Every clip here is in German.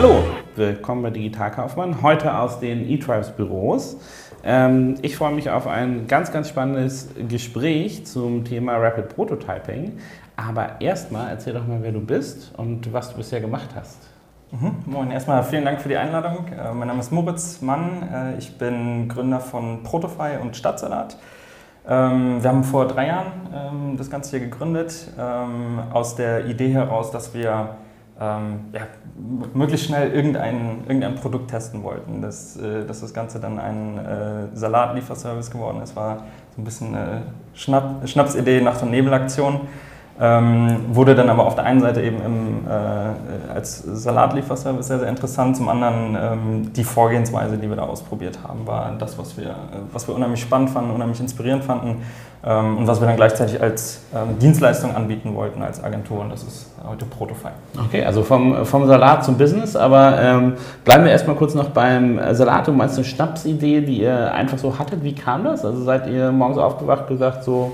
Hallo, willkommen bei Digital Kaufmann, heute aus den eTribes Büros. Ähm, ich freue mich auf ein ganz, ganz spannendes Gespräch zum Thema Rapid Prototyping. Aber erstmal erzähl doch mal, wer du bist und was du bisher gemacht hast. Mhm. Moin, erstmal vielen Dank für die Einladung. Äh, mein Name ist Moritz Mann. Äh, ich bin Gründer von Protofy und Stadtsalat. Ähm, wir haben vor drei Jahren ähm, das Ganze hier gegründet, aus der Idee heraus, dass wir ja, möglichst schnell irgendein, irgendein Produkt testen wollten. Dass, äh, dass das Ganze dann ein Salatlieferservice geworden ist, war so ein bisschen eine Schnapp, Schnapsidee nach der Nebelaktion. Ähm, wurde dann aber auf der einen Seite eben im, äh, als Salatlieferservice sehr, sehr interessant. Zum anderen ähm, die Vorgehensweise, die wir da ausprobiert haben, war das, was wir, was wir unheimlich spannend fanden, unheimlich inspirierend fanden ähm, und was wir dann gleichzeitig als ähm, Dienstleistung anbieten wollten als Agentur. Und das ist heute Protofy. Okay, also vom, vom Salat zum Business, aber ähm, bleiben wir erstmal kurz noch beim Salat. Du meinst eine Schnapsidee, die ihr einfach so hattet. Wie kam das? Also seid ihr morgens aufgewacht gesagt so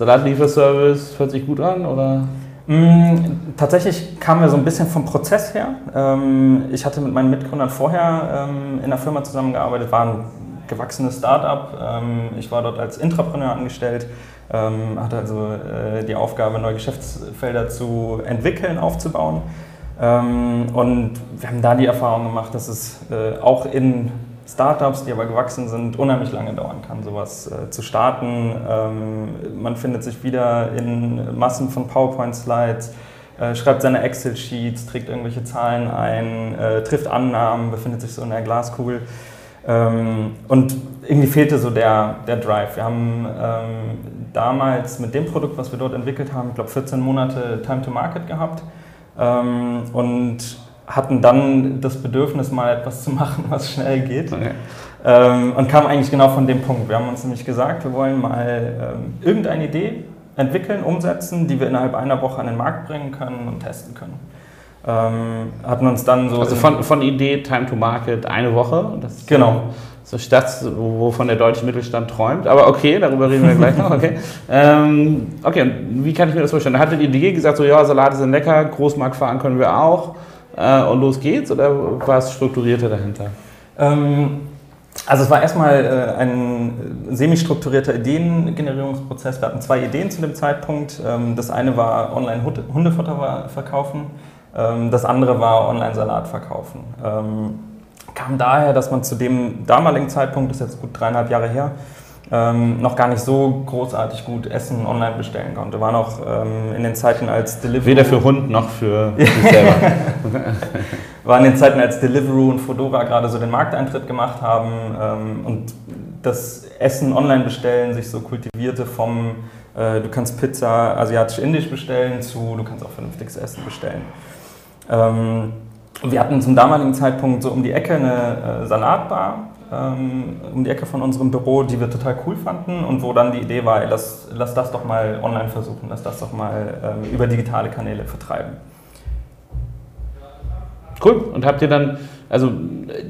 Salatlieferservice hört sich gut an oder? Mm, tatsächlich kamen wir so ein bisschen vom Prozess her. Ähm, ich hatte mit meinen Mitgründern vorher ähm, in der Firma zusammengearbeitet, war ein gewachsenes Startup. Ähm, ich war dort als Intrapreneur angestellt, hatte also äh, die Aufgabe, neue Geschäftsfelder zu entwickeln, aufzubauen. Und wir haben da die Erfahrung gemacht, dass es äh, auch in Startups, die aber gewachsen sind, unheimlich lange dauern kann, sowas äh, zu starten. Ähm, man findet sich wieder in Massen von PowerPoint-Slides, äh, schreibt seine Excel-Sheets, trägt irgendwelche Zahlen ein, äh, trifft Annahmen, befindet sich so in der Glaskugel. Ähm, und irgendwie fehlte so der, der Drive. Wir haben ähm, damals mit dem Produkt, was wir dort entwickelt haben, ich glaube 14 Monate Time to Market gehabt. Ähm, und hatten dann das Bedürfnis, mal etwas zu machen, was schnell geht. Okay. Ähm, und kam eigentlich genau von dem Punkt. Wir haben uns nämlich gesagt, wir wollen mal ähm, irgendeine Idee entwickeln, umsetzen, die wir innerhalb einer Woche an den Markt bringen können und testen können. Ähm, hatten uns dann so. Also von, von Idee, Time to Market, eine Woche. Das genau. So das, wovon der deutsche Mittelstand träumt. Aber okay, darüber reden wir gleich noch. Okay, ähm, okay und wie kann ich mir das vorstellen? Da hatte die Idee gesagt, so ja, Salate sind lecker, Großmarkt fahren können wir auch äh, und los geht's oder war es strukturierter dahinter? Ähm, also es war erstmal äh, ein semi-strukturierter Ideengenerierungsprozess. Wir hatten zwei Ideen zu dem Zeitpunkt. Ähm, das eine war Online-Hundefutter verkaufen, ähm, das andere war Online-Salat verkaufen. Ähm, kam daher, dass man zu dem damaligen Zeitpunkt, das ist jetzt gut dreieinhalb Jahre her, ähm, noch gar nicht so großartig gut Essen online bestellen konnte. War noch ähm, in den Zeiten als Deliveroo. Weder für Hund noch für sich selber. War in den Zeiten als Deliveroo und Fodora gerade so den Markteintritt gemacht haben ähm, und das Essen online bestellen sich so kultivierte vom äh, du kannst Pizza asiatisch-indisch bestellen zu du kannst auch vernünftiges Essen bestellen. Ähm, wir hatten zum damaligen Zeitpunkt so um die Ecke eine äh, Salatbar ähm, um die Ecke von unserem Büro, die wir total cool fanden und wo dann die Idee war, ey, lass, lass das doch mal online versuchen, lass das doch mal ähm, über digitale Kanäle vertreiben. Cool. Und habt ihr dann, also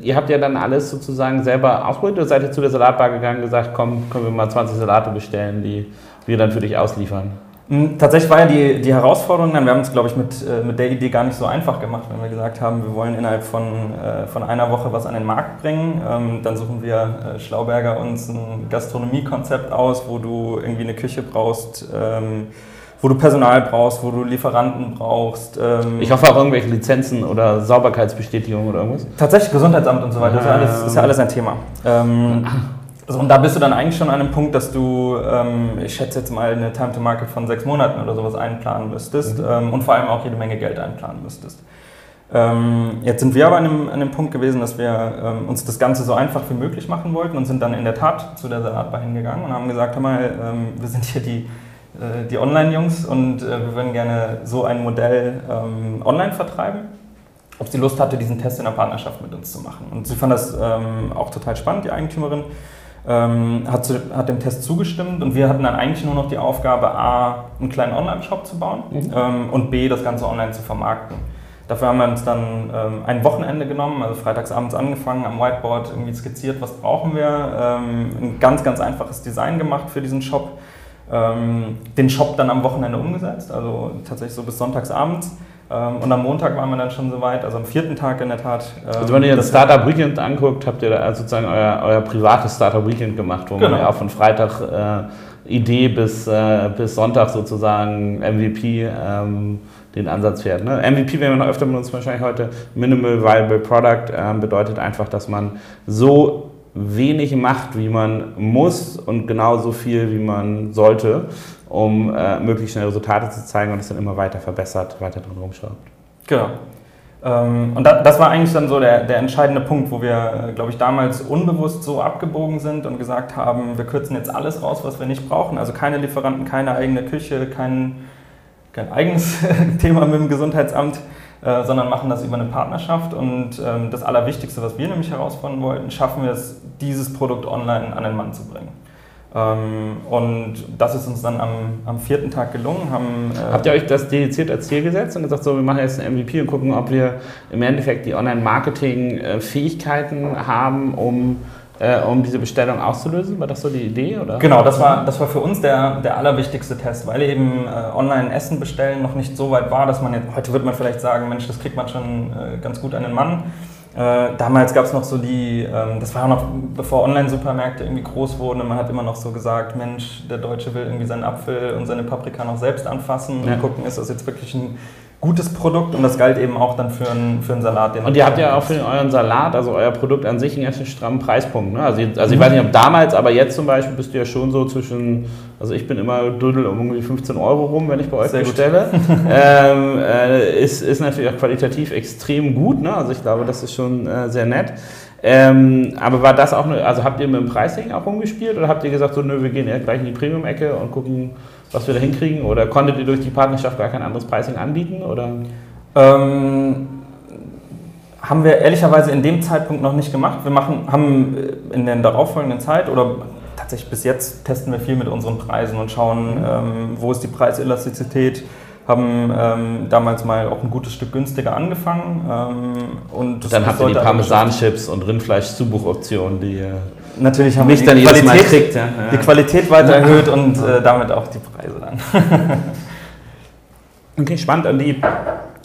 ihr habt ja dann alles sozusagen selber ausprobiert oder seid ihr zu der Salatbar gegangen und gesagt, komm, können wir mal 20 Salate bestellen, die wir dann für dich ausliefern? Hm, tatsächlich war ja die, die Herausforderung dann, wir haben es, glaube ich, mit, äh, mit der Idee gar nicht so einfach gemacht, wenn wir gesagt haben, wir wollen innerhalb von, äh, von einer Woche was an den Markt bringen. Ähm, dann suchen wir äh, Schlauberger uns ein Gastronomiekonzept aus, wo du irgendwie eine Küche brauchst, ähm, wo du Personal brauchst, wo du Lieferanten brauchst. Ähm ich hoffe auch irgendwelche Lizenzen oder Sauberkeitsbestätigungen oder irgendwas. Tatsächlich Gesundheitsamt und so weiter, das ist, alles, ist ja alles ein Thema. Ähm, also, und da bist du dann eigentlich schon an einem Punkt, dass du, ähm, ich schätze jetzt mal, eine Time to Market von sechs Monaten oder sowas einplanen müsstest mhm. ähm, und vor allem auch jede Menge Geld einplanen müsstest. Ähm, jetzt sind wir aber an einem, an einem Punkt gewesen, dass wir ähm, uns das Ganze so einfach wie möglich machen wollten und sind dann in der Tat zu der Salatbar hingegangen und haben gesagt, hör mal, ähm, wir sind hier die, äh, die Online-Jungs und äh, wir würden gerne so ein Modell ähm, online vertreiben ob sie Lust hatte, diesen Test in der Partnerschaft mit uns zu machen. Und sie fand das ähm, auch total spannend, die Eigentümerin ähm, hat, zu, hat, dem Test zugestimmt und wir hatten dann eigentlich nur noch die Aufgabe, A, einen kleinen Online-Shop zu bauen mhm. ähm, und B, das Ganze online zu vermarkten. Dafür haben wir uns dann ähm, ein Wochenende genommen, also freitagsabends angefangen, am Whiteboard irgendwie skizziert, was brauchen wir. Ähm, ein ganz, ganz einfaches Design gemacht für diesen Shop. Ähm, den Shop dann am Wochenende umgesetzt, also tatsächlich so bis sonntagsabends und am Montag waren wir dann schon soweit, also am vierten Tag in der Tat. Ähm, also wenn ihr das Startup Weekend anguckt, habt ihr da sozusagen euer, euer privates Startup Weekend gemacht, wo genau. man ja auch von Freitag äh, Idee bis, äh, bis Sonntag sozusagen MVP ähm, den Ansatz fährt. Ne? MVP, wenn man öfter benutzt, wahrscheinlich heute Minimal Viable Product, äh, bedeutet einfach, dass man so wenig macht, wie man muss und genauso viel, wie man sollte, um äh, möglichst schnell Resultate zu zeigen und es dann immer weiter verbessert, weiter drin rumschraubt. Genau. Ähm, und das war eigentlich dann so der, der entscheidende Punkt, wo wir, äh, glaube ich, damals unbewusst so abgebogen sind und gesagt haben, wir kürzen jetzt alles raus, was wir nicht brauchen. Also keine Lieferanten, keine eigene Küche, kein, kein eigenes Thema mit dem Gesundheitsamt äh, sondern machen das über eine Partnerschaft. Und ähm, das Allerwichtigste, was wir nämlich herausfinden wollten, schaffen wir es, dieses Produkt online an den Mann zu bringen. Ähm, und das ist uns dann am, am vierten Tag gelungen. Haben, äh Habt ihr euch das dediziert als Ziel gesetzt und gesagt, so, wir machen jetzt ein MVP und gucken, ob wir im Endeffekt die Online-Marketing-Fähigkeiten haben, um äh, um diese Bestellung auszulösen? War das so die Idee? Oder? Genau, das war, das war für uns der, der allerwichtigste Test, weil eben äh, Online-Essen bestellen noch nicht so weit war, dass man jetzt, heute wird man vielleicht sagen, Mensch, das kriegt man schon äh, ganz gut an den Mann. Äh, damals gab es noch so die, ähm, das war auch noch bevor Online-Supermärkte irgendwie groß wurden und man hat immer noch so gesagt, Mensch, der Deutsche will irgendwie seinen Apfel und seine Paprika noch selbst anfassen ja. und gucken, ist das jetzt wirklich ein gutes Produkt und das galt eben auch dann für einen, für einen Salat. und ihr habt ja auch für den, euren Salat, also euer Produkt an sich, einen ganz strammen Preispunkt. Ne? Also, also ich weiß nicht, ob damals, aber jetzt zum Beispiel bist du ja schon so zwischen, also ich bin immer dödel um irgendwie 15 Euro rum, wenn ich bei euch Sehr bestelle. ähm, äh, ist, ist natürlich auch qualitativ extrem gut, ne? also ich glaube, das ist schon äh, sehr nett. Ähm, aber war das auch, eine, also habt ihr mit dem Pricing auch rumgespielt oder habt ihr gesagt, so nö, wir gehen gleich in die Premium-Ecke und gucken, was wir da hinkriegen? Oder konntet ihr durch die Partnerschaft gar kein anderes Pricing anbieten? Oder? Ähm, haben wir ehrlicherweise in dem Zeitpunkt noch nicht gemacht. Wir machen, haben in der darauffolgenden Zeit oder tatsächlich bis jetzt testen wir viel mit unseren Preisen und schauen, mhm. ähm, wo ist die Preiselastizität haben ähm, damals mal auch ein gutes Stück günstiger angefangen. Ähm, und dann habt ihr die Parmesan-Chips und Rindfleisch-Zubuchoptionen, die ihr natürlich haben nicht wir die, Qualität, kriegt, ja. die Qualität weiter erhöht und äh, damit auch die Preise dann. okay, spannend. an die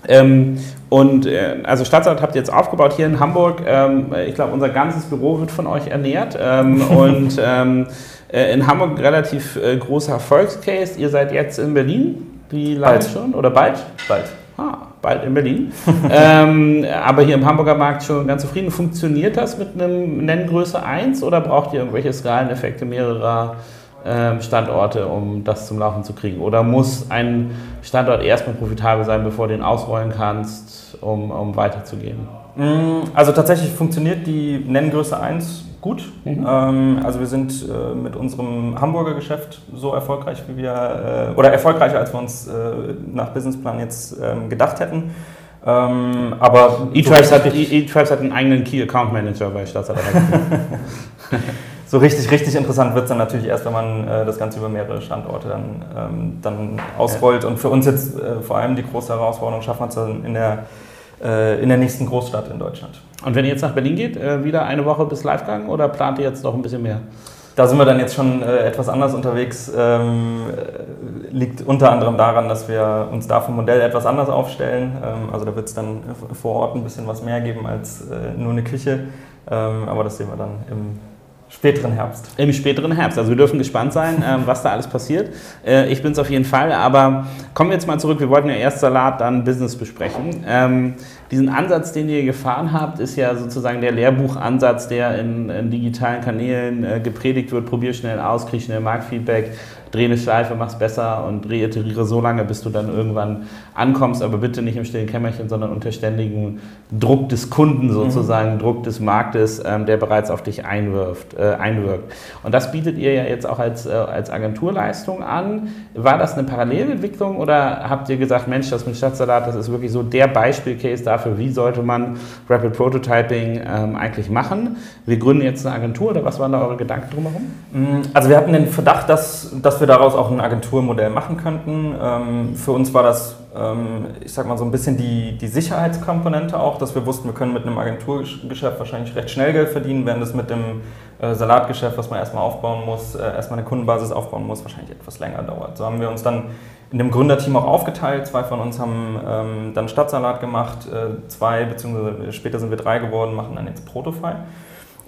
ähm, und äh, also Stadtsalat habt ihr jetzt aufgebaut hier in Hamburg. Ähm, ich glaube, unser ganzes Büro wird von euch ernährt. Ähm, und ähm, äh, in Hamburg relativ äh, großer Erfolgscase. Ihr seid jetzt in Berlin. Wie lange bald. schon? Oder bald? Bald. Ah, bald in Berlin. ähm, aber hier im Hamburger Markt schon ganz zufrieden. Funktioniert das mit einem Nenngröße 1 oder braucht ihr irgendwelche Skaleneffekte mehrerer ähm, Standorte, um das zum Laufen zu kriegen? Oder muss ein Standort erstmal profitabel sein, bevor du den ausrollen kannst, um, um weiterzugehen? Mm, also tatsächlich funktioniert die Nenngröße 1 gut. Mhm. Ähm, also wir sind äh, mit unserem Hamburger Geschäft so erfolgreich, wie wir, äh, oder erfolgreicher, als wir uns äh, nach Businessplan jetzt ähm, gedacht hätten. Ähm, aber eTribes hat, e hat einen eigenen Key Account Manager bei Staatsanwalt. so richtig, richtig interessant wird es dann natürlich erst, wenn man äh, das Ganze über mehrere Standorte dann, ähm, dann ausrollt. Und für uns jetzt äh, vor allem die große Herausforderung, schaffen wir es dann in der in der nächsten Großstadt in Deutschland. Und wenn ihr jetzt nach Berlin geht, äh, wieder eine Woche bis Livegang oder plant ihr jetzt noch ein bisschen mehr? Da sind wir dann jetzt schon äh, etwas anders unterwegs. Ähm, liegt unter anderem daran, dass wir uns da vom Modell etwas anders aufstellen. Ähm, also da wird es dann vor Ort ein bisschen was mehr geben als nur eine Küche. Ähm, aber das sehen wir dann im Späteren Herbst. Im späteren Herbst. Also wir dürfen gespannt sein, ähm, was da alles passiert. Äh, ich bin es auf jeden Fall. Aber kommen wir jetzt mal zurück. Wir wollten ja erst Salat, dann Business besprechen. Diesen Ansatz, den ihr gefahren habt, ist ja sozusagen der Lehrbuchansatz, der in, in digitalen Kanälen äh, gepredigt wird. Probier schnell aus, krieg schnell Marktfeedback dreh eine Schleife, mach's besser und reiteriere so lange, bis du dann irgendwann ankommst, aber bitte nicht im stillen Kämmerchen, sondern unter ständigem Druck des Kunden sozusagen, mhm. Druck des Marktes, ähm, der bereits auf dich einwirft, äh, einwirkt. Und das bietet ihr ja jetzt auch als, äh, als Agenturleistung an. War das eine Parallelentwicklung oder habt ihr gesagt, Mensch, das mit Stadtsalat, das ist wirklich so der Beispielcase dafür, wie sollte man Rapid Prototyping ähm, eigentlich machen? Wir gründen jetzt eine Agentur oder was waren da eure Gedanken drumherum? Mm, also wir hatten den Verdacht, dass, dass wir daraus auch ein Agenturmodell machen könnten. Ähm, für uns war das ähm, ich sag mal, so ein bisschen die, die Sicherheitskomponente auch, dass wir wussten, wir können mit einem Agenturgeschäft wahrscheinlich recht schnell Geld verdienen, während es mit dem äh, Salatgeschäft, was man erstmal aufbauen muss, äh, erstmal eine Kundenbasis aufbauen muss, wahrscheinlich etwas länger dauert. So haben wir uns dann in dem Gründerteam auch aufgeteilt. Zwei von uns haben ähm, dann Stadtsalat gemacht, äh, zwei, beziehungsweise später sind wir drei geworden, machen dann jetzt Protofy.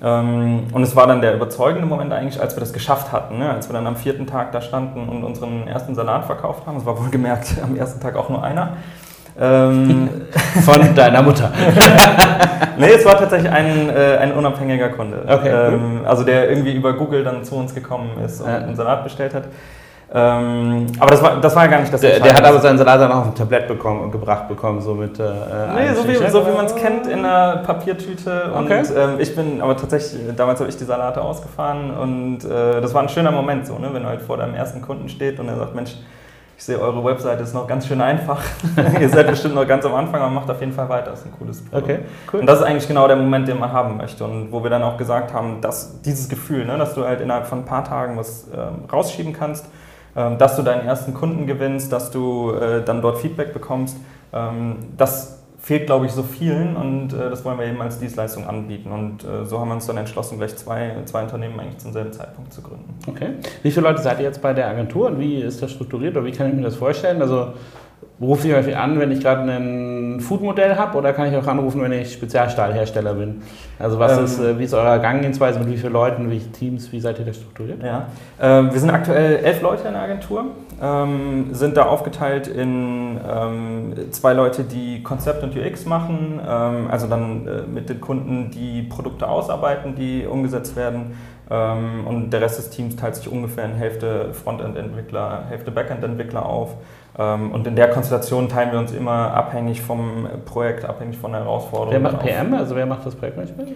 Ähm, und es war dann der überzeugende Moment eigentlich, als wir das geschafft hatten, ne? als wir dann am vierten Tag da standen und unseren ersten Salat verkauft haben. Es war wohlgemerkt am ersten Tag auch nur einer. Ähm, Von deiner Mutter. nee, es war tatsächlich ein, äh, ein unabhängiger Kunde. Okay, ähm, also der irgendwie über Google dann zu uns gekommen ist und ja. einen Salat bestellt hat. Ähm, aber das war, das war ja gar nicht das Der, der hat aber seinen Salat dann auch auf ein Tablett bekommen und gebracht bekommen, so mit. Äh, nee, so wie, so wie man es kennt in einer Papiertüte. Okay. Und ähm, ich bin aber tatsächlich, damals habe ich die Salate ausgefahren und äh, das war ein schöner Moment, so, ne, wenn du halt vor deinem ersten Kunden steht und er sagt: Mensch, ich sehe, eure Webseite ist noch ganz schön einfach. Ihr seid bestimmt noch ganz am Anfang, aber macht auf jeden Fall weiter. Das ist ein cooles Produkt. Okay, cool. Und das ist eigentlich genau der Moment, den man haben möchte. Und wo wir dann auch gesagt haben, dass dieses Gefühl, ne, dass du halt innerhalb von ein paar Tagen was ähm, rausschieben kannst, dass du deinen ersten Kunden gewinnst, dass du äh, dann dort Feedback bekommst. Ähm, das fehlt, glaube ich, so vielen und äh, das wollen wir eben als Dienstleistung anbieten. Und äh, so haben wir uns dann entschlossen, gleich zwei, zwei Unternehmen eigentlich zum selben Zeitpunkt zu gründen. Okay. Wie viele Leute seid ihr jetzt bei der Agentur und wie ist das strukturiert oder wie kann ich mir das vorstellen? Also rufe ich euch an, wenn ich gerade ein Foodmodell habe oder kann ich auch anrufen, wenn ich Spezialstahlhersteller bin? Also was ähm, ist, äh, wie ist eure Gangehensweise, mit wie vielen Leuten, wie viele Teams, wie seid ihr da strukturiert? Ja. Ähm, wir sind aktuell elf Leute in der Agentur, ähm, sind da aufgeteilt in ähm, zwei Leute, die Konzept und UX machen, ähm, also dann äh, mit den Kunden die Produkte ausarbeiten, die umgesetzt werden. Ähm, und der Rest des Teams teilt sich ungefähr in Hälfte Frontend-Entwickler, Hälfte Backend-Entwickler auf. Ähm, und in der Konstellation teilen wir uns immer abhängig vom Projekt, abhängig von der Herausforderung. Wer macht PM? Also wer macht das Projektmanagement?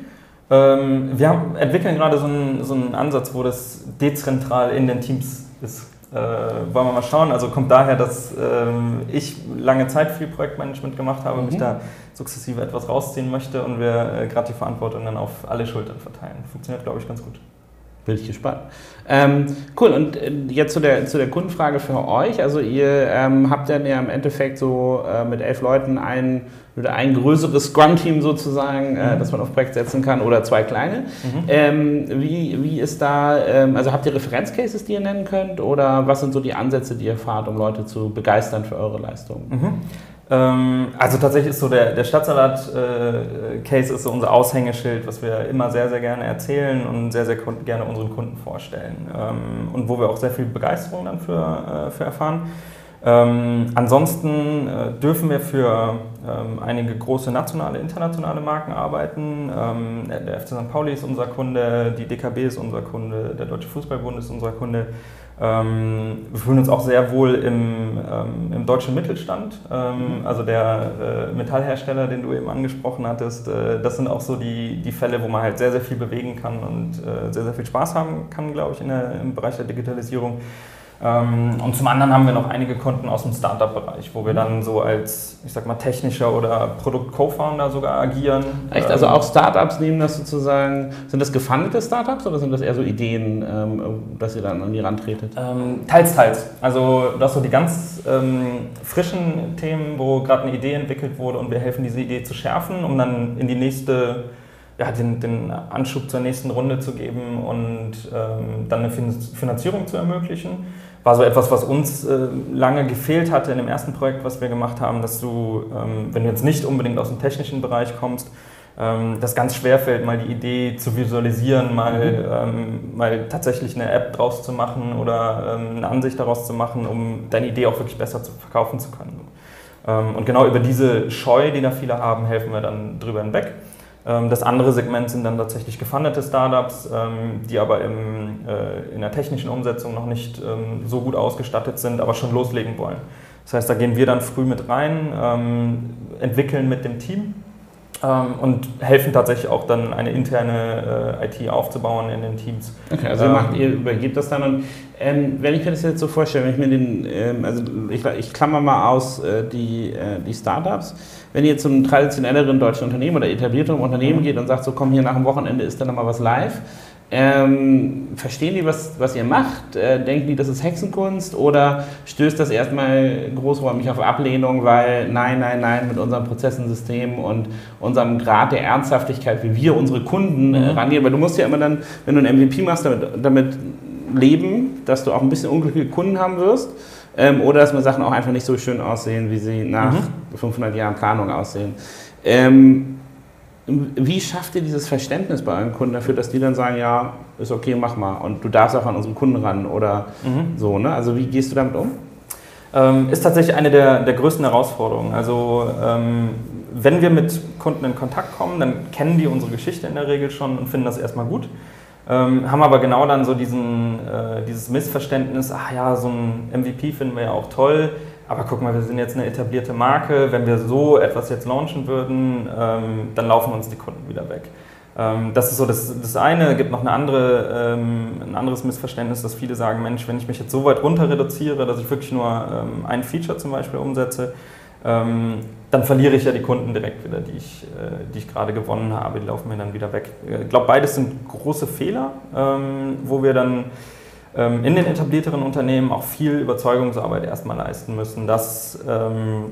Ähm, wir haben, entwickeln gerade so einen, so einen Ansatz, wo das dezentral in den Teams ist. Äh, wollen wir mal schauen. Also kommt daher, dass ähm, ich lange Zeit viel Projektmanagement gemacht habe, mhm. mich da sukzessive etwas rausziehen möchte und wir äh, gerade die Verantwortung dann auf alle Schultern verteilen. Funktioniert, glaube ich, ganz gut. Bin ich gespannt. Ähm, cool, und äh, jetzt zu der, zu der Kundenfrage für euch. Also ihr ähm, habt dann ja im Endeffekt so äh, mit elf Leuten ein, ein größeres Scrum-Team sozusagen, äh, mhm. das man auf Projekt setzen kann oder zwei kleine. Mhm. Ähm, wie, wie ist da, ähm, also habt ihr Referenzcases, die ihr nennen könnt oder was sind so die Ansätze, die ihr fahrt, um Leute zu begeistern für eure Leistungen? Mhm. Ähm, also tatsächlich ist so der, der Stadtsalat-Case äh, ist so unser Aushängeschild, was wir immer sehr, sehr gerne erzählen und sehr, sehr gerne unseren Kunden vorstellen. Ähm, und wo wir auch sehr viel Begeisterung dann für, äh, für erfahren. Ähm, ansonsten äh, dürfen wir für einige große nationale, internationale Marken arbeiten. Der FC St. Pauli ist unser Kunde, die DKB ist unser Kunde, der Deutsche Fußballbund ist unser Kunde. Ähm, wir fühlen uns auch sehr wohl im, ähm, im deutschen Mittelstand. Ähm, also der äh, Metallhersteller, den du eben angesprochen hattest, äh, das sind auch so die, die Fälle, wo man halt sehr, sehr viel bewegen kann und äh, sehr, sehr viel Spaß haben kann, glaube ich, in der, im Bereich der Digitalisierung. Ähm, und zum anderen haben wir noch einige Kunden aus dem Startup-Bereich, wo wir dann so als, ich sag mal, technischer oder Produkt-Co-Founder sogar agieren. Echt? Also ähm, auch Startups nehmen das sozusagen, sind das gefundete Startups oder sind das eher so Ideen, ähm, dass ihr dann an die rantretet? teils, teils. Also das so die ganz ähm, frischen Themen, wo gerade eine Idee entwickelt wurde und wir helfen, diese Idee zu schärfen, um dann in die nächste ja, den, den, Anschub zur nächsten Runde zu geben und ähm, dann eine Finanzierung zu ermöglichen war so etwas, was uns äh, lange gefehlt hatte in dem ersten Projekt, was wir gemacht haben, dass du, ähm, wenn du jetzt nicht unbedingt aus dem technischen Bereich kommst, ähm, das ganz schwer fällt, mal die Idee zu visualisieren, mal, mhm. ähm, mal tatsächlich eine App draus zu machen oder ähm, eine Ansicht daraus zu machen, um deine Idee auch wirklich besser zu verkaufen zu können. Ähm, und genau über diese Scheu, die da viele haben, helfen wir dann drüber hinweg. Ähm, das andere Segment sind dann tatsächlich gefundete Startups, ähm, die aber im, äh, in der technischen Umsetzung noch nicht ähm, so gut ausgestattet sind, aber schon loslegen wollen. Das heißt, da gehen wir dann früh mit rein, entwickeln mit dem Team und helfen tatsächlich auch dann eine interne äh, IT aufzubauen in den Teams. Okay, also ihr, macht, ihr übergebt das dann und ähm, wenn ich mir das jetzt so vorstelle, wenn ich mir den, ähm, also ich, ich klammer mal aus äh, die, äh, die Startups, wenn ihr zum traditionelleren deutschen Unternehmen oder etabliertem Unternehmen mhm. geht und sagt, so komm hier nach dem Wochenende ist dann nochmal was live, Ähm, verstehen die, was, was ihr macht? Äh, denken die, das ist Hexenkunst? Oder stößt das erstmal großräumig auf Ablehnung, weil nein, nein, nein, mit unserem Prozessensystem und unserem Grad der Ernsthaftigkeit, wie wir unsere Kunden äh, mhm. rangehen? Weil du musst ja immer dann, wenn du ein MVP machst, damit, damit leben, dass du auch ein bisschen unglückliche Kunden haben wirst. Ähm, oder dass mir Sachen auch einfach nicht so schön aussehen, wie sie nach mhm. 500 Jahren Planung aussehen. Ähm, wie schafft ihr dieses Verständnis bei euren Kunden dafür, dass die dann sagen, ja, ist okay, mach mal und du darfst auch an unseren Kunden ran oder mhm. so, ne? Also wie gehst du damit um? Ähm, ist tatsächlich eine der, der größten Herausforderungen. Also ähm, wenn wir mit Kunden in Kontakt kommen, dann kennen die unsere Geschichte in der Regel schon und finden das erstmal gut. Ähm, haben aber genau dann so diesen, äh, dieses Missverständnis, ach ja, so ein MVP finden wir ja auch toll, aber guck mal, wir sind jetzt eine etablierte Marke, wenn wir so etwas jetzt launchen würden, ähm, dann laufen uns die Kunden wieder weg. Ähm, das ist so das, das eine. Es gibt noch eine andere, ähm, ein anderes Missverständnis, dass viele sagen, Mensch, wenn ich mich jetzt so weit runter reduziere, dass ich wirklich nur ähm, ein Feature zum Beispiel umsetze, ähm, dann verliere ich ja die Kunden direkt wieder, die ich, äh, die ich gerade gewonnen habe, die laufen mir dann wieder weg. Ich glaube, beides sind große Fehler, ähm, wo wir dann in den etablierteren Unternehmen auch viel Überzeugungsarbeit erstmal leisten müssen, dass, ähm,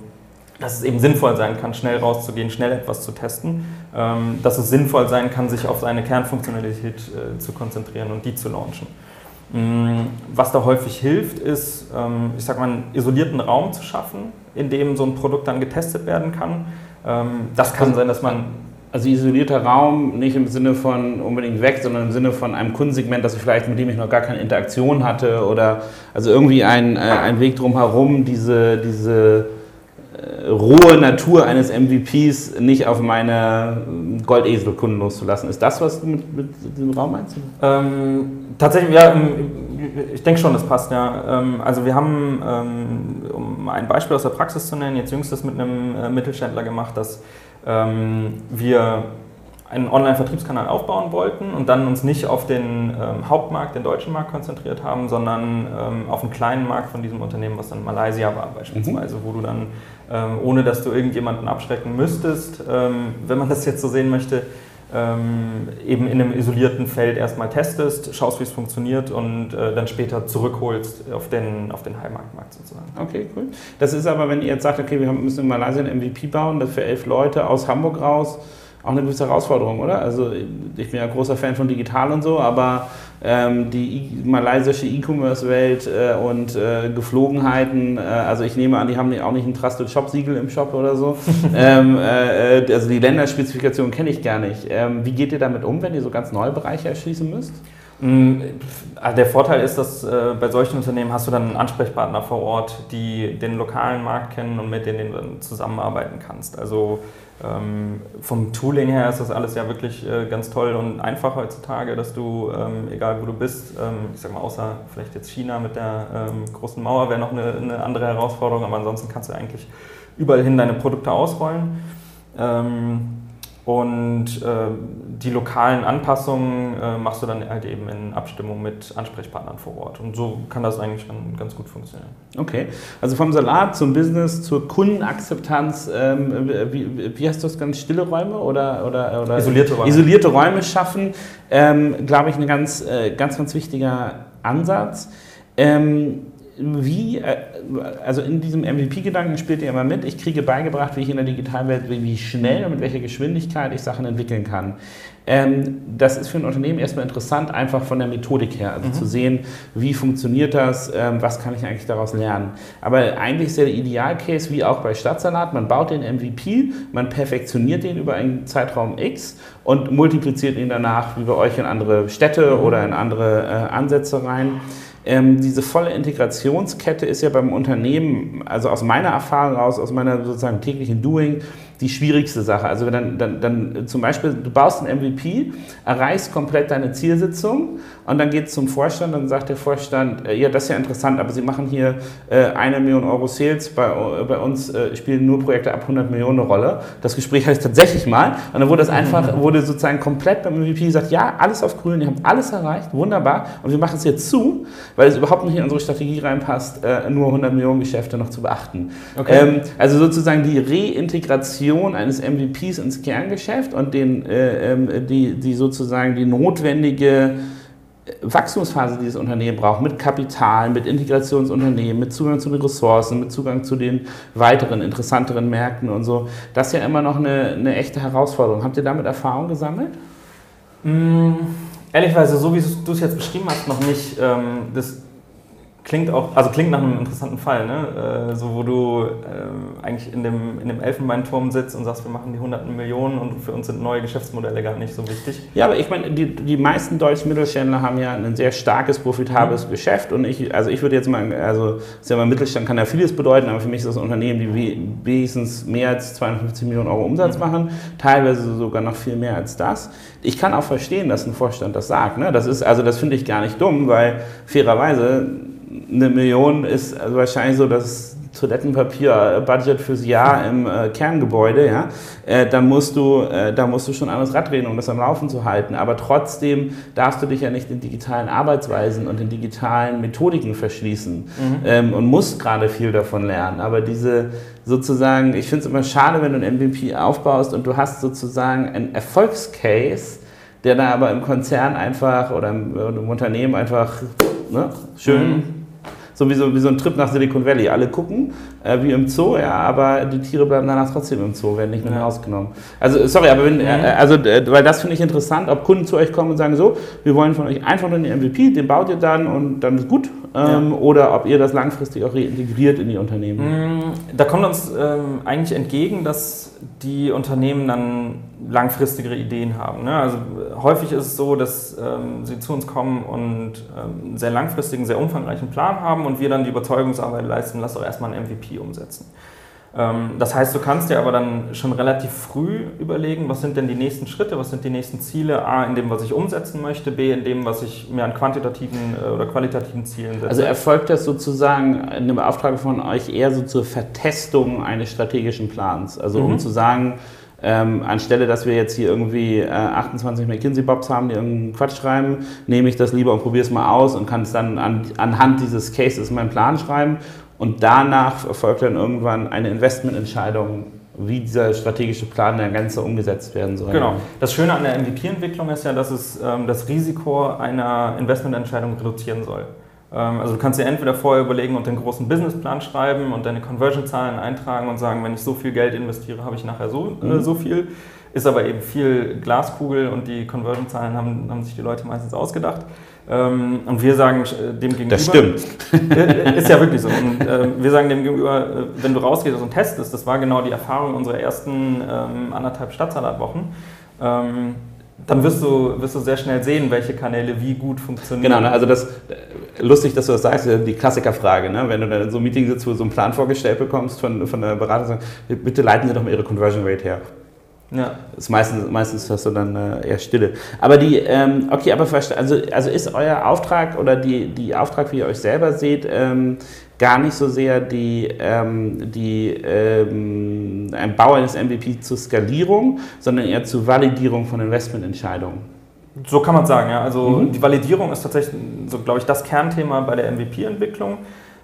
dass es eben sinnvoll sein kann, schnell rauszugehen, schnell etwas zu testen, ähm, dass es sinnvoll sein kann, sich auf seine Kernfunktionalität äh, zu konzentrieren und die zu launchen. Mm, was da häufig hilft, ist, ich sag mal, einen isolierten Raum zu schaffen, in dem so ein Produkt dann getestet werden kann. Das kann sein, dass man also isolierter Raum, nicht im Sinne von unbedingt weg, sondern im Sinne von einem Kundensegment, das ich vielleicht mit dem ich noch gar keine Interaktion hatte oder also irgendwie ein, äh, ein Weg drumherum, diese, diese äh, rohe Natur eines MVPs nicht auf meine Goldesel-Kunden loszulassen. Ist das, was du mit, mit diesem Raum meinst? Ähm, tatsächlich, ja, ich denke schon, das passt, ja. Ähm, also wir haben, ähm, um ein Beispiel aus der Praxis zu nennen, jetzt jüngstes mit einem äh, Mittelständler gemacht, dass ähm, wir einen Online-Vertriebskanal aufbauen wollten und dann uns nicht auf den ähm, Hauptmarkt, den deutschen Markt konzentriert haben, sondern ähm, auf einen kleinen Markt von diesem Unternehmen, was dann Malaysia war beispielsweise, mhm. wo du dann, ähm, ohne dass du irgendjemanden abschrecken müsstest, ähm, wenn man das jetzt so sehen möchte, ähm, eben in einem isolierten Feld erstmal testest, schaust, wie es funktioniert und äh, dann später zurückholst auf den, auf den Heimatmarkt sozusagen. Okay, cool. Das ist aber, wenn ihr jetzt sagt, okay, wir müssen in Malaysia ein MVP bauen, das für elf Leute aus Hamburg raus, auch eine gewisse Herausforderung, oder? Also ich bin ja großer Fan von digital und so, aber ähm, die malaysische E-Commerce-Welt äh, und äh, Geflogenheiten, äh, also ich nehme an, die haben auch nicht ein Trusted Shop-Siegel im Shop oder so. ähm, äh, äh, also die Länderspezifikation kenne ich gar nicht. Ähm, wie geht ihr damit um, wenn ihr so ganz neue Bereiche erschließen müsst? Mm, also der Vorteil ist, dass äh, bei solchen Unternehmen hast du dann einen Ansprechpartner vor Ort, die den lokalen Markt kennen und mit denen du dann zusammenarbeiten kannst. Also ähm, vom Tooling her ist das alles ja wirklich äh, ganz toll und einfach heutzutage, dass du, ähm, egal wo du bist, ähm, ich sag mal, außer vielleicht jetzt China mit der ähm, großen Mauer wäre noch eine, eine, andere Herausforderung, aber ansonsten kannst du eigentlich überall hin deine Produkte ausrollen. Und äh, die lokalen Anpassungen äh, machst du dann halt eben in Abstimmung mit Ansprechpartnern vor Ort. Und so kann das eigentlich dann ganz gut funktionieren. Okay, also vom Salat zum Business zur Kundenakzeptanz, ähm, wie, wie, hast du das ganz stille Räume oder, oder, oder isolierte Räume, isolierte Räume schaffen, ähm, glaube ich, ein ganz, äh, ganz, ganz wichtiger Ansatz. Ähm, wie, äh, also in diesem MVP-Gedanken spielt ihr immer mit, ich kriege beigebracht, wie ich in der Digitalwelt, wie schnell und mit welcher Geschwindigkeit ich Sachen entwickeln kann. Ähm, das ist für ein Unternehmen erstmal interessant, einfach von der Methodik her, also mhm. zu sehen, wie funktioniert das, ähm, was kann ich eigentlich daraus lernen. Aber eigentlich ist der Idealcase, wie auch bei Stadtsalat, man baut den MVP, man perfektioniert den über einen Zeitraum X und multipliziert ihn danach, wie bei euch, in andere Städte mhm. oder in andere äh, Ansätze rein. Ähm, diese volle Integrationskette ist ja beim Unternehmen, also aus meiner Erfahrung raus, aus meiner sozusagen täglichen Doing, die schwierigste Sache. Also dann, dann, dann zum Beispiel, du baust ein MVP, erreichst komplett deine Zielsitzung und dann geht es zum Vorstand und sagt der Vorstand, äh, ja, das ist ja interessant, aber Sie machen hier äh, eine Million Euro Sales, bei, äh, bei uns äh, spielen nur Projekte ab 100 Millionen eine Rolle. Das Gespräch hatte ich tatsächlich mal und dann wurde das einfach, wurde sozusagen komplett beim MVP gesagt, ja, alles auf grün, ihr habt alles erreicht, wunderbar und wir machen es jetzt zu, weil es überhaupt nicht in unsere Strategie reinpasst, äh, nur 100 Millionen Geschäfte noch zu beachten. Okay. Ähm, also sozusagen die Reintegration Integration eines MVPs ins Kerngeschäft und den, äh, ähm, die, die sozusagen die notwendige Wachstumsphase, die das Unternehmen braucht, mit Kapital, mit Integrationsunternehmen, mit Zugang zu den Ressourcen, mit Zugang zu den weiteren, interessanteren Märkten und so, das ist ja immer noch eine, eine echte Herausforderung. Habt ihr damit Erfahrung gesammelt? Mmh, ehrlicherweise, so wie du es jetzt beschrieben hast, noch nicht. Ähm, das Klingt auch, also klingt nach einem interessanten Fall, ne? Äh, so wo du äh, eigentlich in dem, in dem Elfenbeinturm sitzt und sagst, wir machen die hunderten Millionen und für uns sind neue Geschäftsmodelle gar nicht so wichtig. Ja, aber ich meine, die, die meisten deutschen Mittelständler haben ja ein sehr starkes, profitables mhm. Geschäft und ich, also ich würde jetzt mal, also ist ja mal Mittelstand kann ja vieles bedeuten, aber für mich ist das ein Unternehmen, die wenigstens mehr als 250 Millionen Euro Umsatz mhm. machen, teilweise sogar noch viel mehr als das. Ich kann auch verstehen, dass ein Vorstand das sagt. Ne? Das ist, also das finde ich gar nicht dumm, weil fairerweise eine Million ist also wahrscheinlich so das Toilettenpapier-Budget fürs Jahr im äh, Kerngebäude, ja, äh, dann musst du, äh, da musst du schon an das Rad drehen, um das am Laufen zu halten. Aber trotzdem darfst du dich ja nicht in digitalen Arbeitsweisen und in digitalen Methodiken verschließen mhm. ähm, und musst gerade viel davon lernen. Aber diese sozusagen, ich finde es immer schade, wenn du ein MVP aufbaust und du hast sozusagen einen Erfolgscase, der da aber im Konzern einfach oder im, im Unternehmen einfach ne, schön mhm so wie so, wie so ein Trip nach Silicon Valley. Alle gucken, äh, wie im Zoo, ja, aber die Tiere bleiben danach trotzdem im Zoo, werden nicht mehr rausgenommen. Also, sorry, aber wenn, mhm. äh, also, äh, weil das finde ich interessant, ob Kunden zu euch kommen und sagen, so, wir wollen von euch einfach nur den MVP, den baut ihr dann und dann ist gut. Ähm, ja. Oder ob ihr das langfristig auch reintegriert in die Unternehmen. Mhm. Da kommt uns ähm, eigentlich entgegen, dass die Unternehmen dann langfristigere Ideen haben. Ne? Also häufig ist es so, dass ähm, sie zu uns kommen und ähm, einen sehr langfristigen, sehr umfangreichen Plan haben und wir dann die Überzeugungsarbeit leisten, lass doch erstmal ein MVP umsetzen. Ähm, das heißt, du kannst dir aber dann schon relativ früh überlegen, was sind denn die nächsten Schritte, was sind die nächsten Ziele, A, in dem, was ich umsetzen möchte, B, in dem, was ich mir an quantitativen äh, oder qualitativen Zielen setze. Also erfolgt das sozusagen eine Beauftragung von euch eher so zur Vertestung eines strategischen Plans, also um mhm. zu sagen, ähm, anstelle, dass wir jetzt hier irgendwie äh, 28 McKinsey-Bobs haben, die irgendeinen Quatsch schreiben, nehme ich das lieber und probiere es mal aus und kann es dann an, anhand dieses Cases meinen Plan schreiben. Und danach erfolgt dann irgendwann eine Investmententscheidung, wie dieser strategische Plan der Ganze umgesetzt werden soll. Genau. Das Schöne an der MVP-Entwicklung ist ja, dass es ähm, das Risiko einer Investmententscheidung reduzieren soll. Ähm, also du kannst dir entweder vorher überlegen und den großen Businessplan schreiben und deine Conversion-Zahlen eintragen und sagen, wenn ich so viel Geld investiere, habe ich nachher so, äh, mhm. so viel. Ist aber eben viel Glaskugel und die Conversion-Zahlen haben, haben sich die Leute meistens ausgedacht. Ähm, und wir sagen äh, dem gegenüber. Das stimmt. Äh, ist ja wirklich so. Und wir sagen dem gegenüber, wenn du rausgehst und testest, das war genau die Erfahrung unserer ersten ähm, anderthalb Stadtsalatwochen dann wirst du, wirst du sehr schnell sehen, welche Kanäle wie gut funktionieren. Genau, ne? also das lustig, dass du das sagst, die Klassikerfrage, ne? wenn du dann in so einem Meeting sitzt, wo du so einen Plan vorgestellt bekommst von, von der Beratung, bitte leiten Sie doch mal Ihre Conversion Rate her. Ja. ist meistens, meistens hast du dann äh, eher Stille. Aber die, ähm, okay, aber also, also ist euer Auftrag oder die, die Auftrag, wie ihr euch selber seht, ähm, gar nicht so sehr die, ähm, die ähm, ein Bau eines MVP zur Skalierung, sondern eher zur Validierung von Investmententscheidungen. So kann man sagen, ja. Also mhm. die Validierung ist tatsächlich, so glaube ich, das Kernthema bei der MVP-Entwicklung.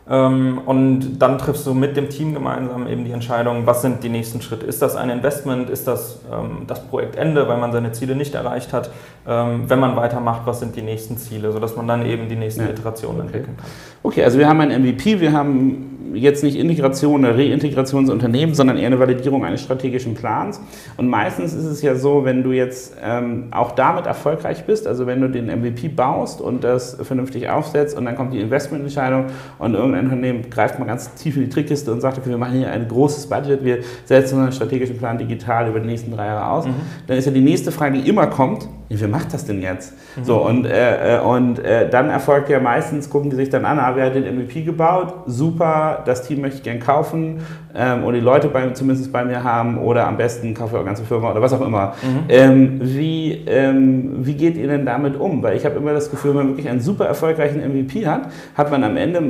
Ähm, und dann triffst du mit dem Team gemeinsam eben die Entscheidung, was sind die nächsten Schritte. Ist das ein Investment? Ist das ähm, das Projektende, weil man seine Ziele nicht erreicht hat? Ähm, wenn man weitermacht, was sind die nächsten Ziele, sodass man dann eben die nächsten ja. Iterationen okay. entwickeln kann. Okay, also wir haben ein MVP, wir haben jetzt nicht Integration oder Reintegrationsunternehmen, sondern eher eine Validierung eines strategischen Plans. Und meistens ist es ja so, wenn du jetzt ähm, auch damit erfolgreich bist, also wenn du den MVP baust und das vernünftig aufsetzt und dann kommt die Investmententscheidung und irgendein Unternehmen greift mal ganz tief in die Trickkiste und sagt, okay, wir machen hier ein großes Budget, wir setzen unseren strategischen Plan digital über die nächsten drei Jahre aus, mhm. dann ist ja die nächste Frage, die immer kommt, wie macht das denn jetzt? Mhm. So, und, äh, äh, und äh, dann erfolgt ja meistens, gucken die sich dann an, ah, wer hat den MVP gebaut? Super, das Team möchte ich gern kaufen ähm, oder die Leute bei, zumindest bei mir haben oder am besten kaufe ich auch ganze Firma oder was auch immer. Mhm. Ähm, wie, ähm, wie geht ihr denn damit um? Weil ich habe immer das Gefühl, wenn man wirklich einen super erfolgreichen MVP hat, hat man am Ende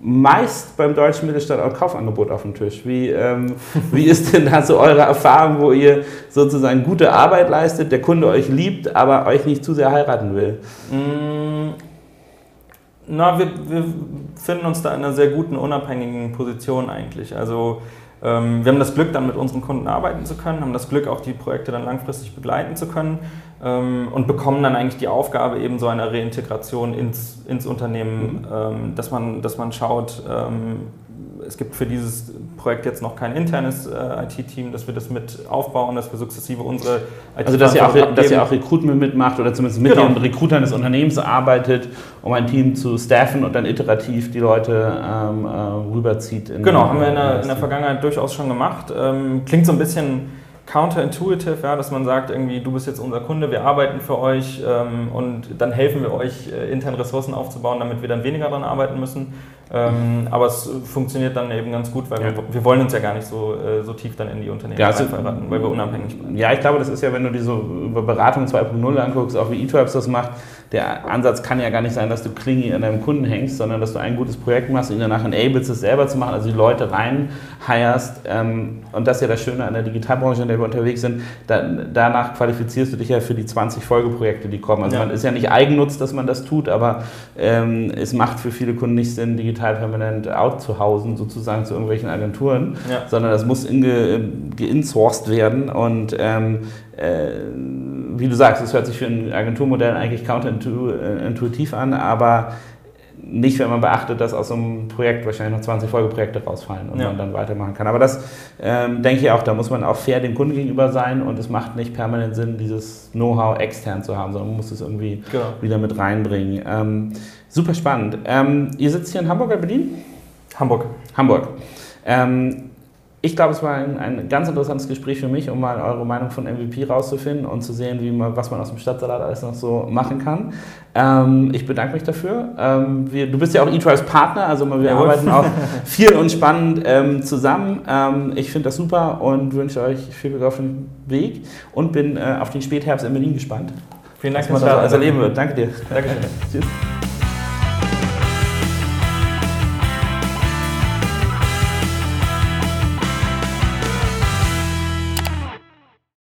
meist beim deutschen Mittelstand auch Kaufangebot auf dem Tisch. Wie, ähm, wie ist denn da so eure Erfahrung, wo ihr sozusagen gute Arbeit leistet, der Kunde euch liebt, aber euch nicht zu sehr heiraten will? Mm, na, wir, wir finden uns da in einer sehr guten, unabhängigen Position eigentlich. Also Ähm, wir haben das Glück, dann mit unseren Kunden arbeiten zu können, haben das Glück, auch die Projekte dann langfristig begleiten zu können und bekommen dann eigentlich die Aufgabe eben so einer Reintegration ins, ins Unternehmen, mhm. ähm, dass, man, dass man schaut, ähm, es gibt für dieses Projekt jetzt noch kein internes äh, IT-Team, dass wir das mit aufbauen, dass wir sukzessive unsere IT Also dass ihr, auch, dass ihr auch Recruitment mitmacht oder zumindest mit genau. den Recruitern des Unternehmens arbeitet, um ein Team zu staffen und dann iterativ die Leute ähm, äh, rüberzieht. genau, haben wir in der, in der, Vergangenheit durchaus schon gemacht. Ähm, klingt so ein bisschen counterintuitive, ja, dass man sagt, irgendwie, du bist jetzt unser Kunde, wir arbeiten für euch ähm, und dann helfen wir euch, äh, interne Ressourcen aufzubauen, damit wir dann weniger daran arbeiten müssen. Ähm, aber es funktioniert dann eben ganz gut, weil ja. wir, wir, wollen uns ja gar nicht so, äh, so tief dann in die Unternehmen ja, also, verraten, weil wir unabhängig bleiben. Ja, ich glaube, das ist ja, wenn du die so über Beratung 2.0 anguckst, auch wie eTribes das macht, der Ansatz kann ja gar nicht sein, dass du Klingi an deinem Kunden hängst, sondern dass du ein gutes Projekt machst und ihn danach enablest, es selber zu machen, also die Leute rein hirest. Ähm, und das ist ja das Schöne an der Digitalbranche, in der wir unterwegs sind. Da, danach qualifizierst du dich ja für die 20 Folgeprojekte, die kommen. Also ja. man ist ja nicht Eigennutz, dass man das tut, aber ähm, es macht für viele Kunden nicht Sinn, digital permanent out zu hausen, sozusagen zu irgendwelchen Agenturen, ja. sondern das muss inge, geinsourced werden und ähm, äh, wie du sagst, es hört sich für ein Agenturmodell eigentlich counterintuitiv an, aber nicht, wenn man beachtet, dass aus so einem Projekt wahrscheinlich noch 20 Folgeprojekte rausfallen und ja. man dann weitermachen kann. Aber das ähm, denke ich auch, da muss man auch fair dem Kunden gegenüber sein und es macht nicht permanent Sinn, dieses Know-how extern zu haben, sondern man muss es irgendwie genau. wieder mit reinbringen. Ähm, super spannend. Ähm, ihr sitzt hier in Hamburg oder Berlin? Hamburg. Hamburg. Ich glaube, es war ein, ein, ganz interessantes Gespräch für mich, um mal eure Meinung von MVP rauszufinden und zu sehen, wie man, was man aus dem Stadtsalat alles noch so machen kann. Ähm, ich bedanke mich dafür. Ähm, wir, du bist ja auch eTrials Partner, also wir ja, arbeiten auch viel und spannend ähm, zusammen. Ähm, ich finde das super und wünsche euch viel Glück auf den Weg und bin äh, auf den Spätherbst in Berlin gespannt. Vielen Dank, dass man das erleben wird. Danke dir. Danke. Tschüss.